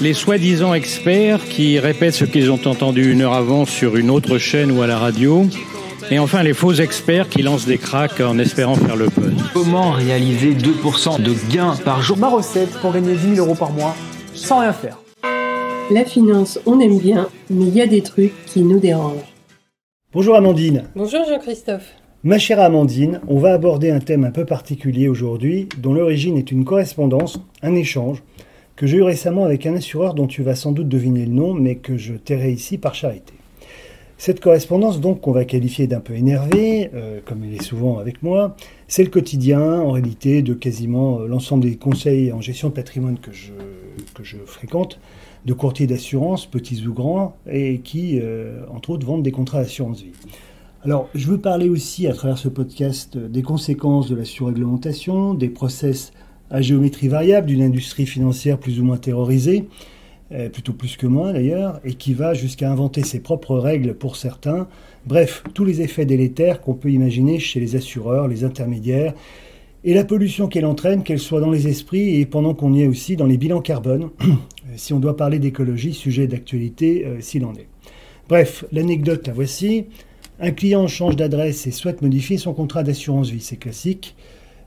les soi-disant experts qui répètent ce qu'ils ont entendu une heure avant sur une autre chaîne ou à la radio. Et enfin, les faux experts qui lancent des cracks en espérant faire le buzz. Comment réaliser 2% de gains par jour? Ma recette pour gagner 10 000 euros par mois sans rien faire. La finance, on aime bien, mais il y a des trucs qui nous dérangent. Bonjour Amandine. Bonjour Jean-Christophe. Ma chère Amandine, on va aborder un thème un peu particulier aujourd'hui, dont l'origine est une correspondance, un échange, que j'ai eu récemment avec un assureur dont tu vas sans doute deviner le nom, mais que je tairai ici par charité. Cette correspondance, donc, qu'on va qualifier d'un peu énervée, euh, comme elle est souvent avec moi, c'est le quotidien, en réalité, de quasiment euh, l'ensemble des conseils en gestion de patrimoine que je, que je fréquente, de courtiers d'assurance, petits ou grands, et qui, euh, entre autres, vendent des contrats d'assurance vie. Alors, je veux parler aussi, à travers ce podcast, des conséquences de la surréglementation, des process à géométrie variable d'une industrie financière plus ou moins terrorisée, euh, plutôt plus que moi d'ailleurs, et qui va jusqu'à inventer ses propres règles pour certains. Bref, tous les effets délétères qu'on peut imaginer chez les assureurs, les intermédiaires, et la pollution qu'elle entraîne, qu'elle soit dans les esprits et pendant qu'on y est aussi dans les bilans carbone, si on doit parler d'écologie, sujet d'actualité euh, s'il en est. Bref, l'anecdote la voici. Un client change d'adresse et souhaite modifier son contrat d'assurance vie, c'est classique.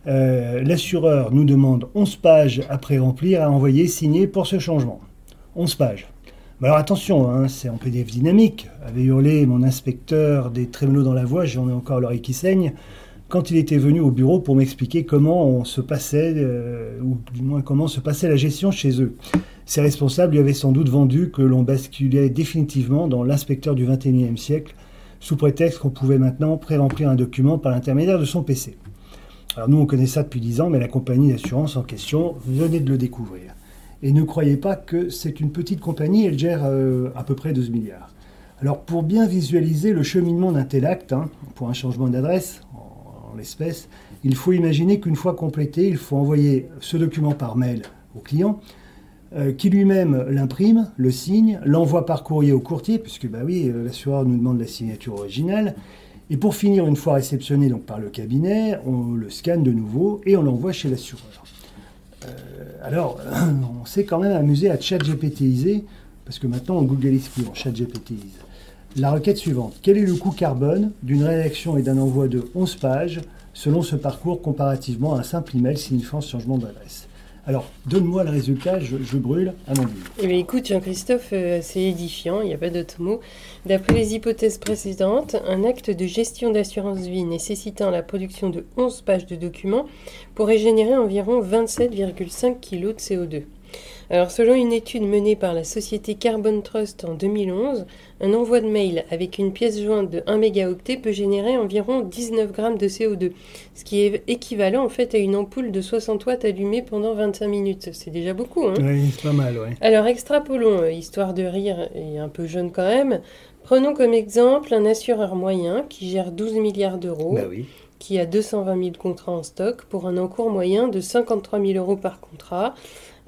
Euh, l'assureur nous demande 11 pages après remplir à envoyer signer pour ce changement. 11 pages. Alors attention, hein, c'est en PDF dynamique, avait hurlé mon inspecteur des trémolos dans la voix, j'en ai encore l'oreille qui saigne, quand il était venu au bureau pour m'expliquer comment on se passait, euh, ou du moins comment se passait la gestion chez eux. Ces responsables lui avaient sans doute vendu que l'on basculait définitivement dans l'inspecteur du 21e siècle, sous prétexte qu'on pouvait maintenant pré-remplir un document par l'intermédiaire de son PC. Alors nous, on connaît ça depuis 10 ans, mais la compagnie d'assurance en question venait de le découvrir. Et ne croyez pas que c'est une petite compagnie, elle gère euh, à peu près 12 milliards. Alors pour bien visualiser le cheminement d'un tel acte, hein, pour un changement d'adresse, en, l'espèce, il faut imaginer qu'une fois complété, il faut envoyer ce document par mail au client, euh, qui lui-même l'imprime, le signe, l'envoie par courrier au courtier, puisque bah oui, euh, l'assureur nous demande la signature originale, et pour finir, une fois réceptionné par le cabinet, on le scanne de nouveau et on l'envoie chez l'assureur. Euh, alors, on s'est quand même amusé à chat-GPTiser, parce que maintenant on Googleise plus, on chat-GPTise. La requête suivante. Quel est le coût carbone d'une rédaction et d'un envoi de 11 pages selon ce parcours comparativement à un simple email signifiant ce changement d'adresse? Alors, donne-moi le résultat, je, brûle à mon Eh bien, écoute, Jean-Christophe, euh, c'est édifiant, il n'y a pas d'autre mot. D'après les hypothèses précédentes, un acte de gestion d'assurance vie nécessitant la production de 11 pages de documents pourrait générer environ 27,5 kg de CO2. Alors, selon une étude menée par la société Carbon Trust en 2011, un envoi de mail avec une pièce jointe de 1 mégaoctet peut générer environ 19 grammes de CO2, ce qui est équivalent en fait à une ampoule de 60 watts allumée pendant 25 minutes. C'est déjà beaucoup, hein Oui, c'est pas mal, oui. Alors, extrapolons, euh, histoire de rire et un peu jeune quand même. Prenons comme exemple un assureur moyen qui gère 12 milliards d'euros. Bah oui qui a 220 000 contrats en stock pour un encours moyen de 53 000 euros par contrat,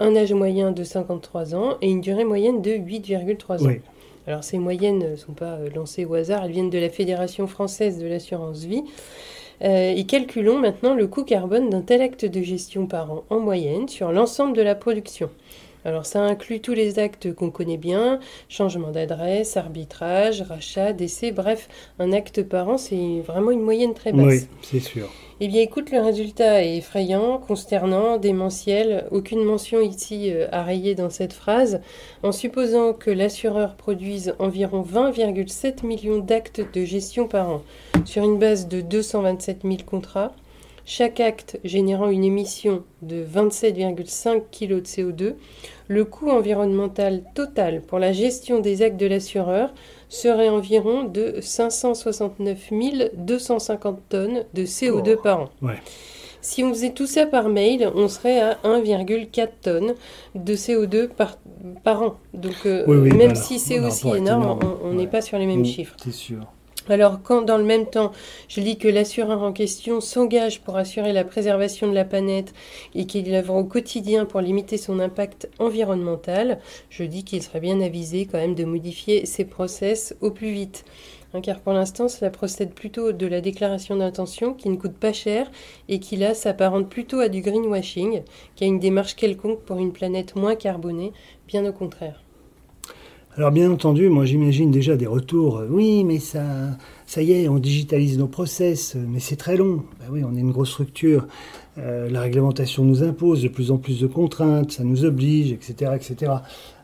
un âge moyen de 53 ans et une durée moyenne de 8,3 ans. Alors ces moyennes ne sont pas euh, lancées au hasard, elles viennent de la Fédération française de l'assurance vie. Euh, et calculons maintenant le coût carbone d'un tel acte de gestion par an en moyenne sur l'ensemble de la production. Alors ça inclut tous les actes qu'on connaît bien, changement d'adresse, arbitrage, rachat, décès, bref, un acte par an, c'est vraiment une moyenne très basse. Oui, c'est sûr. Eh bien écoute, le résultat est effrayant, consternant, démentiel, aucune mention ici euh, à rayer dans cette phrase. En supposant que l'assureur produise environ 20,7 millions d'actes de gestion par an sur une base de 227 000 contrats, chaque acte générant une émission de 27,5 kg de CO2, le coût environnemental total pour la gestion des actes de l'assureur serait environ de 569 250 tonnes de CO2 par an. Si on faisait tout ça par mail, on serait à 1,4 tonnes de CO2 par, par an. Donc euh, même si c'est aussi énorme, on n'est pas sur les mêmes chiffres. C'est sûr. Alors quand dans le même temps, je dis que l'assureur en question s'engage pour assurer la préservation de la planète et qu'il œuvre au quotidien pour limiter son impact environnemental, je dis qu'il serait bien avisé quand même de modifier ses process au plus vite. Hein, car pour l'instant, cela procède plutôt de la déclaration d'intention qui ne coûte pas cher et qui là s'apparente plutôt à du greenwashing, qu'à une démarche quelconque pour une planète moins carbonée, bien au contraire. Alors bien entendu, moi j'imagine déjà des retours. Oui, mais ça, ça y est, on digitalise nos process, mais c'est très long. Ben oui, on est une grosse structure. Euh, la réglementation nous impose de plus en plus de contraintes, ça nous oblige, etc., etc.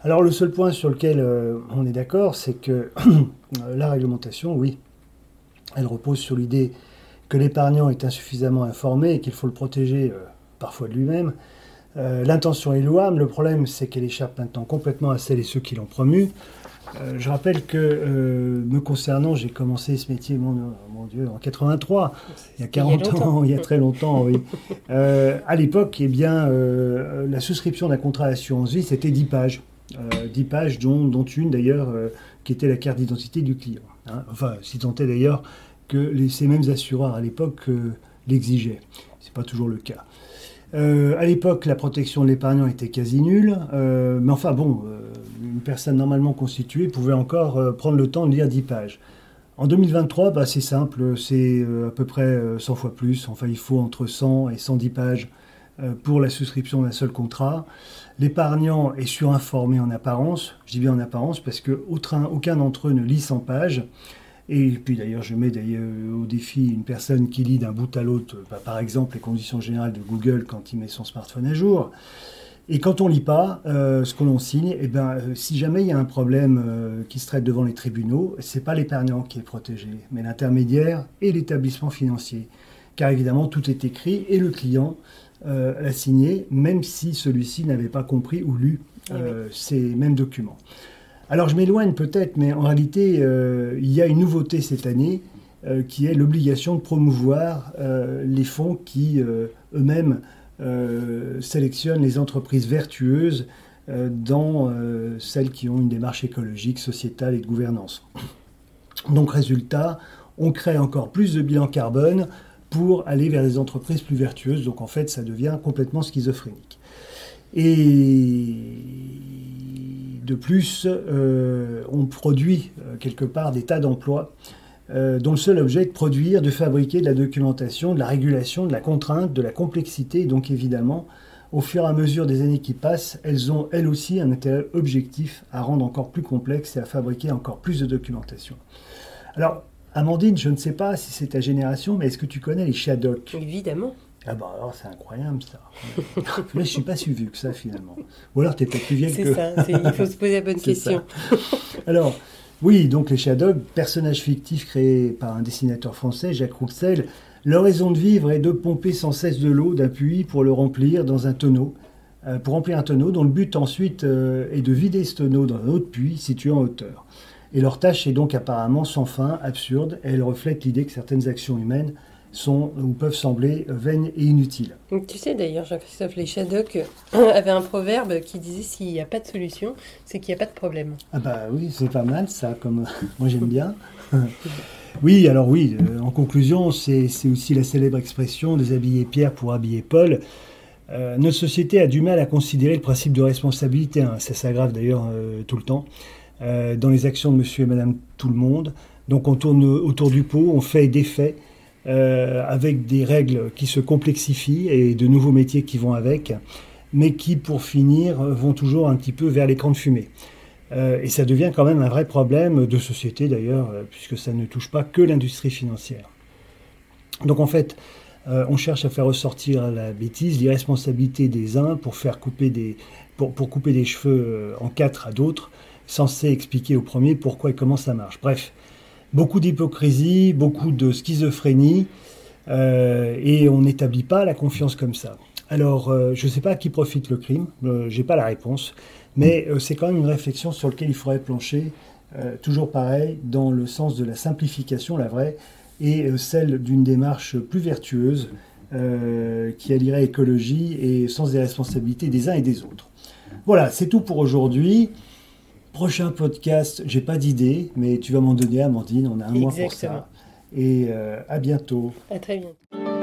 Alors le seul point sur lequel euh, on est d'accord, c'est que la réglementation, oui, elle repose sur l'idée que l'épargnant est insuffisamment informé et qu'il faut le protéger euh, parfois de lui-même. Euh, l'intention est louable, le problème c'est qu'elle échappe maintenant complètement à celles et ceux qui l'ont promue. Euh, je rappelle que euh, me concernant, j'ai commencé ce métier, mon, Dieu, en 83, il y a 40 ans, il y a très longtemps, oui. à l'époque, eh bien, la souscription d'un contrat d'assurance vie, c'était 10 pages. 10 pages, dont, une d'ailleurs, qui était la carte d'identité du client. Hein. Enfin, si tant est d'ailleurs que ces mêmes assureurs à l'époque l'exigeaient. Ce n'est pas toujours le cas. Euh, à l'époque, la protection de l'épargnant était quasi nulle, euh, mais enfin bon, euh, une personne normalement constituée pouvait encore prendre le temps de lire 10 pages. En 2023, bah, c'est simple, c'est à peu près 100 fois plus. Enfin, il faut entre 100 et 110 pages pour la souscription d'un seul contrat. L'épargnant est surinformé en apparence. Je dis bien en apparence parce qu'aucun d'entre eux ne lit 100 pages. Et puis d'ailleurs, je mets d'ailleurs au défi une personne qui lit d'un bout à l'autre, bah, par exemple, les conditions générales de Google quand il met son smartphone à jour. Et quand on lit pas euh, ce que l'on signe, eh ben, euh, si jamais il y a un problème euh, qui se traite devant les tribunaux, c'est pas l'épargnant qui est protégé, mais l'intermédiaire et l'établissement financier. Car évidemment, tout est écrit et le client l'a signé, même si celui-ci n'avait pas compris ou lu eh ces mêmes documents. Alors je m'éloigne peut-être, mais en réalité, euh, il y a une nouveauté cette année euh, qui est l'obligation de promouvoir euh, les fonds qui eux-mêmes sélectionnent les entreprises vertueuses dans celles qui ont une démarche écologique, sociétale et de gouvernance. Donc résultat, on crée encore plus de bilan carbone pour aller vers des entreprises plus vertueuses. Donc en fait, ça devient complètement schizophrénique. Et de plus, euh, on produit euh, quelque part des tas d'emplois euh, dont le seul objet est de produire, de fabriquer de la documentation, de la régulation, de la contrainte, de la complexité. donc évidemment, au fur et à mesure des années qui passent, elles ont elles aussi un intérêt objectif à rendre encore plus complexe et à fabriquer encore plus de documentation. Alors, Amandine, je ne sais pas si c'est ta génération, mais est-ce que tu connais les Shadocks? Évidemment. Ah bah alors c'est incroyable ça. Là je suis pas si vieux que ça finalement. Ou alors tu es peut-être plus vieille que... C'est ça, il faut se poser la bonne question. alors, oui, donc les Shadows, personnages fictifs créés par un dessinateur français, Jacques Rouxel, leur raison de vivre est de pomper sans cesse de l'eau d'un puits pour le remplir dans un tonneau. Euh, pour remplir un tonneau dont le but ensuite euh, est de vider ce tonneau dans un autre puits situé en hauteur. Et leur tâche est donc apparemment sans fin, absurde, et elle reflète l'idée que certaines actions humaines sont ou peuvent sembler vaines et inutiles. tu sais d'ailleurs, Jean-Christophe Lechadoc avait un proverbe qui disait s'il n'y a pas de solution, c'est qu'il n'y a pas de problème. Ah bah oui, c'est pas mal ça, comme moi j'aime bien. oui, alors oui, euh, en conclusion, c'est aussi la célèbre expression déshabiller Pierre pour habiller Paul. Euh, notre société a du mal à considérer le principe de responsabilité, hein. ça s'aggrave d'ailleurs euh, tout le temps, dans les actions de monsieur et madame tout le monde. Donc on tourne autour du pot, on fait des faits, euh, avec des règles qui se complexifient et de nouveaux métiers qui vont avec, mais qui, pour finir, vont toujours un petit peu vers l'écran de fumée. Euh, et ça devient quand même un vrai problème de société d'ailleurs, euh, puisque ça ne touche pas que l'industrie financière. Donc en fait, on cherche à faire ressortir la bêtise, l'irresponsabilité des uns pour faire couper des, pour, couper des cheveux en quatre à d'autres, censé expliquer au premier pourquoi et comment ça marche. Bref, beaucoup d'hypocrisie, beaucoup de schizophrénie, euh, et on n'établit pas la confiance comme ça. Alors, euh, je ne sais pas à qui profite le crime, euh, je n'ai pas la réponse, mais c'est quand même une réflexion sur laquelle il faudrait plancher, toujours pareil, dans le sens de la simplification, la vraie, et celle d'une démarche plus vertueuse, qui allierait écologie et sens des responsabilités des uns et des autres. Voilà, c'est tout pour aujourd'hui. Prochain podcast, j'ai pas d'idée, mais tu vas m'en donner, Amandine. On a un mois pour ça. Et euh, à bientôt. À très bientôt.